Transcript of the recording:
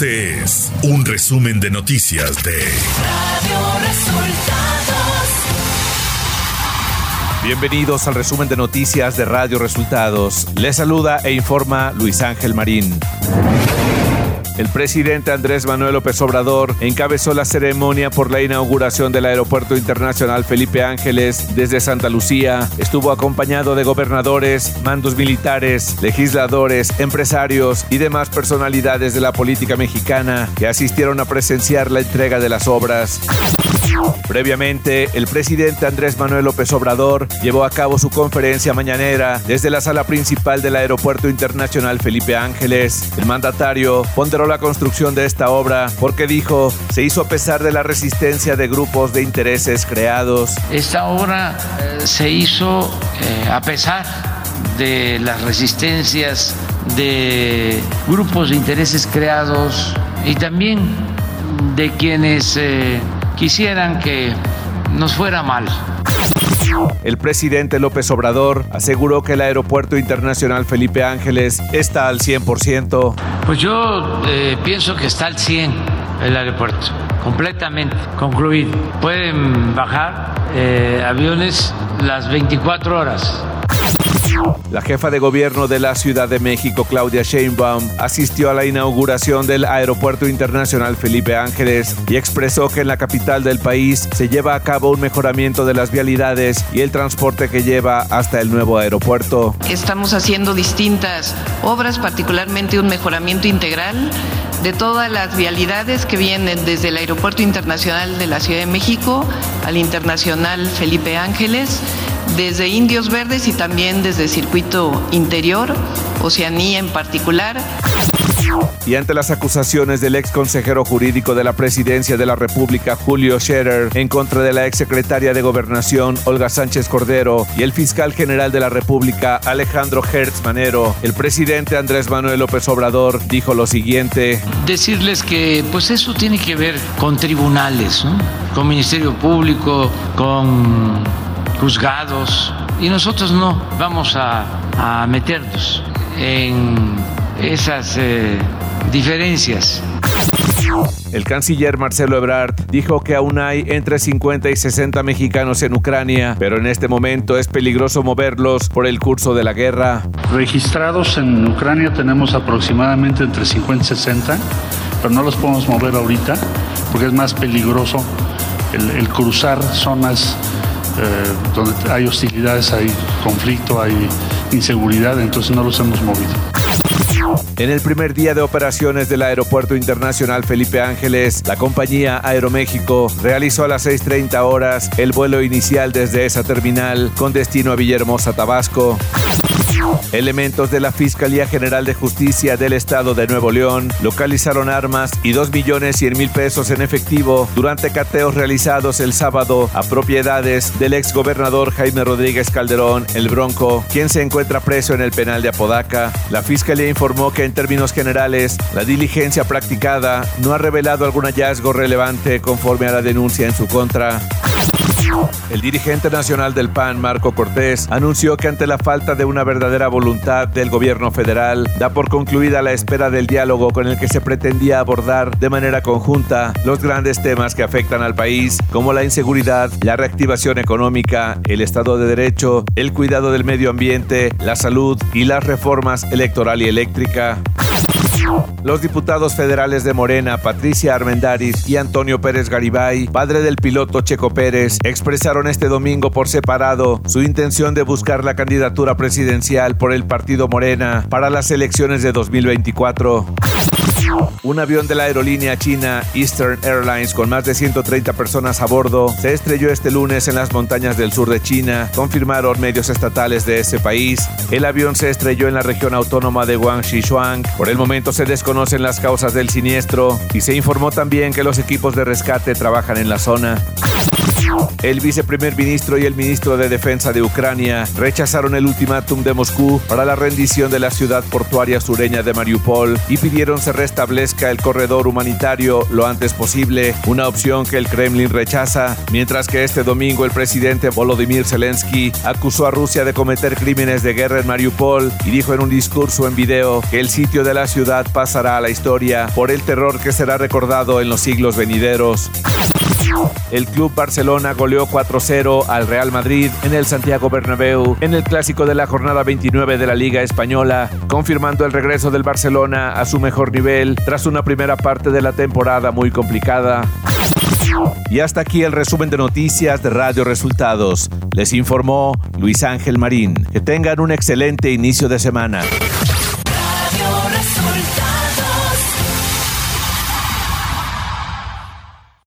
Este es un resumen de noticias de Radio Resultados. Bienvenidos al resumen de noticias de Radio Resultados. Les saluda e informa Luis Ángel Marín. El presidente Andrés Manuel López Obrador encabezó la ceremonia por la inauguración del Aeropuerto Internacional Felipe Ángeles desde Santa Lucía. Estuvo acompañado de gobernadores, mandos militares, legisladores, empresarios y demás personalidades de la política mexicana que asistieron a presenciar la entrega de las obras. Previamente, el presidente Andrés Manuel López Obrador llevó a cabo su conferencia mañanera desde la sala principal del Aeropuerto Internacional Felipe Ángeles. El mandatario ponderó la construcción de esta obra porque dijo se hizo a pesar de la resistencia de grupos de intereses creados. Esta obra eh, se hizo eh, a pesar de las resistencias de grupos de intereses creados y también de quienes eh, quisieran que nos fuera mal. El presidente López Obrador aseguró que el Aeropuerto Internacional Felipe Ángeles está al 100%. Pues yo eh, pienso que está al 100 el aeropuerto, completamente concluido. Pueden bajar eh, aviones las 24 horas la jefa de gobierno de la Ciudad de México, Claudia Sheinbaum, asistió a la inauguración del Aeropuerto Internacional Felipe Ángeles y expresó que en la capital del país se lleva a cabo un mejoramiento de las vialidades y el transporte que lleva hasta el nuevo aeropuerto. Estamos haciendo distintas obras, particularmente un mejoramiento integral de todas las vialidades que vienen desde el Aeropuerto Internacional de la Ciudad de México al Internacional Felipe Ángeles desde Indios Verdes y también desde Circuito Interior, Oceanía en particular. Y ante las acusaciones del ex consejero jurídico de la presidencia de la República, Julio Scherer, en contra de la ex secretaria de Gobernación, Olga Sánchez Cordero, y el fiscal general de la República, Alejandro Hertz Manero, el presidente Andrés Manuel López Obrador dijo lo siguiente: Decirles que, pues, eso tiene que ver con tribunales, con Ministerio Público, con juzgados y nosotros no vamos a, meternos en esas eh, diferencias. El canciller Marcelo Ebrard dijo que aún hay entre 50 y 60 mexicanos en Ucrania, pero en este momento es peligroso moverlos por el curso de la guerra. Registrados en Ucrania tenemos aproximadamente entre 50 y 60, pero no los podemos mover ahorita porque es más peligroso el cruzar zonas eh, donde hay hostilidades, hay conflicto, hay inseguridad, entonces no los hemos movido. En el primer día de operaciones del Aeropuerto Internacional Felipe Ángeles, la compañía Aeroméxico realizó a las 6.30 horas el vuelo inicial desde esa terminal con destino a Villahermosa, Tabasco. Elementos de la Fiscalía General de Justicia del Estado de Nuevo León localizaron armas y 2 millones 100 mil pesos en efectivo durante cateos realizados el sábado a propiedades del ex gobernador Jaime Rodríguez Calderón, el Bronco, quien se encuentra preso en el penal de Apodaca. La Fiscalía informó que en términos generales, la diligencia practicada no ha revelado algún hallazgo relevante conforme a la denuncia en su contra. El dirigente nacional del PAN, Marco Cortés, anunció que ante la falta de una verdadera voluntad del gobierno federal, da por concluida la espera del diálogo con el que se pretendía abordar de manera conjunta los grandes temas que afectan al país, como la inseguridad, la reactivación económica, el Estado de Derecho, el cuidado del medio ambiente, la salud y las reformas electoral y eléctrica. Los diputados federales de Morena, Patricia Armendaris y Antonio Pérez Garibay, padre del piloto Checo Pérez, expresaron este domingo por separado su intención de buscar la candidatura presidencial por el partido Morena para las elecciones de 2024. Un avión de la aerolínea china Eastern Airlines con más de 130 personas a bordo se estrelló este lunes en las montañas del sur de China, confirmaron medios estatales de ese país. El avión se estrelló en la región autónoma de Guangxi Shuang. Por el momento se desconocen las causas del siniestro y se informó también que los equipos de rescate trabajan en la zona. El viceprimer ministro y el ministro de Defensa de Ucrania rechazaron el ultimátum de Moscú para la rendición de la ciudad portuaria sureña de Mariupol y pidieron se restablezca el corredor humanitario lo antes posible, una opción que el Kremlin rechaza, mientras que este domingo el presidente Volodymyr Zelensky acusó a Rusia de cometer crímenes de guerra en Mariupol y dijo en un discurso en video que el sitio de la ciudad pasará a la historia por el terror que será recordado en los siglos venideros. El Club Barcelona goleó 4-0 al Real Madrid en el Santiago Bernabéu en el clásico de la jornada 29 de la Liga Española, confirmando el regreso del Barcelona a su mejor nivel tras una primera parte de la temporada muy complicada. Y hasta aquí el resumen de noticias de Radio Resultados. Les informó Luis Ángel Marín. Que tengan un excelente inicio de semana.